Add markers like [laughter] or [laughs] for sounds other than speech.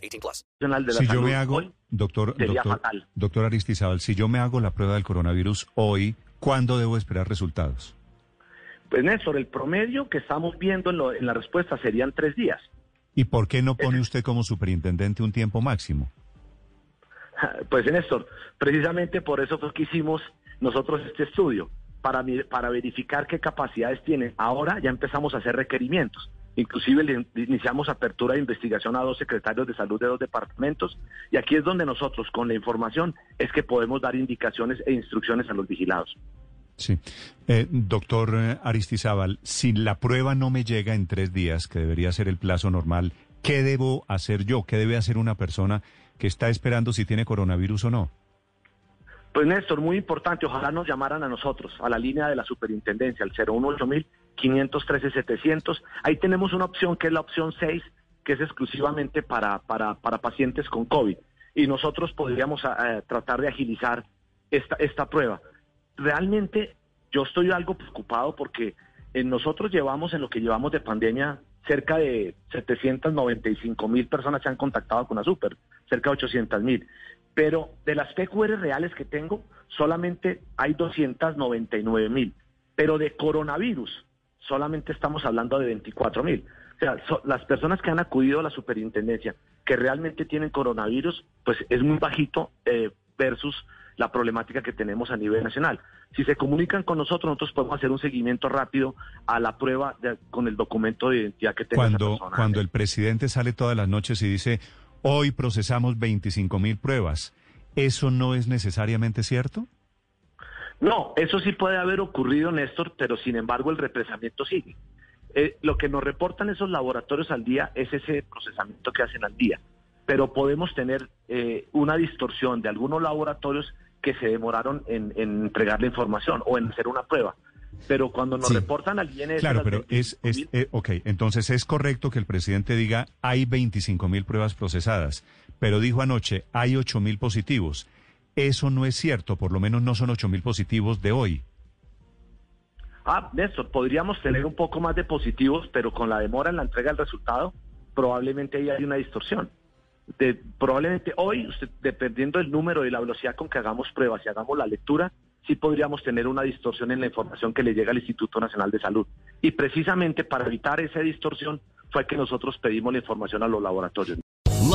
18 plus. Nacional de la Si yo me hago, hoy doctor, doctor, doctor Aristizábal, si yo me hago la prueba del coronavirus hoy, ¿cuándo debo esperar resultados? Pues Néstor, el promedio que estamos viendo en, lo- en la respuesta serían tres días. ¿Y por qué no pone usted como superintendente un tiempo máximo? [laughs] Pues Néstor, precisamente por eso fue que hicimos nosotros este estudio, para, para verificar qué capacidades tienen. Ahora ya empezamos a hacer requerimientos. Inclusive le iniciamos apertura de investigación a dos secretarios de salud de dos departamentos y aquí es donde nosotros con la información es que podemos dar indicaciones e instrucciones a los vigilados. Sí. Eh, doctor eh, Aristizábal, si la prueba no me llega en tres días, que debería ser el plazo normal, ¿qué debo hacer yo? ¿Qué debe hacer una persona que está esperando si tiene coronavirus o no? Pues Néstor, muy importante, ojalá nos llamaran a nosotros, a la línea de la superintendencia, al 018 513 700 Ahí tenemos una opción que es la opción 6, que es exclusivamente para, para, para pacientes con COVID. Y nosotros podríamos eh, tratar de agilizar esta, esta prueba. Realmente yo estoy algo preocupado porque eh, nosotros llevamos en lo que llevamos de pandemia cerca de 795 mil personas se han contactado con la super, cerca de 800 mil. Pero de las PQR reales que tengo, solamente hay 299 mil. Pero de coronavirus, solamente estamos hablando de 24 mil. O sea, so- las personas que han acudido a la superintendencia que realmente tienen coronavirus, pues es muy bajito eh, versus la problemática que tenemos a nivel nacional. Si se comunican con nosotros, nosotros podemos hacer un seguimiento rápido a la prueba de- con el documento de identidad que tenga esa Cuando, persona. cuando el presidente sale todas las noches y dice, hoy procesamos 25 mil pruebas, ¿eso no es necesariamente cierto? No, eso sí puede haber ocurrido, Néstor, pero sin embargo el represamiento sigue. Eh, lo que nos reportan esos laboratorios al día es ese procesamiento que hacen al día, pero podemos tener eh, una distorsión de algunos laboratorios que se demoraron en, en entregar la información o en hacer una prueba. Pero cuando nos Sí. reportan al INS... Claro, pero es, es 25.000, eh, ok, entonces es correcto que el presidente diga hay 25 mil pruebas procesadas, pero dijo anoche hay 8 mil positivos. Eso no es cierto, por lo menos no son 8 mil positivos de hoy. Ah, Néstor, podríamos tener un poco más de positivos, pero con la demora en la entrega del resultado, probablemente ahí hay una distorsión. Probablemente hoy, usted, dependiendo del número y la velocidad con que hagamos pruebas y hagamos la lectura, sí podríamos tener una distorsión en la información que le llega al Instituto Nacional de Salud. Y precisamente para evitar esa distorsión fue que nosotros pedimos la información a los laboratorios.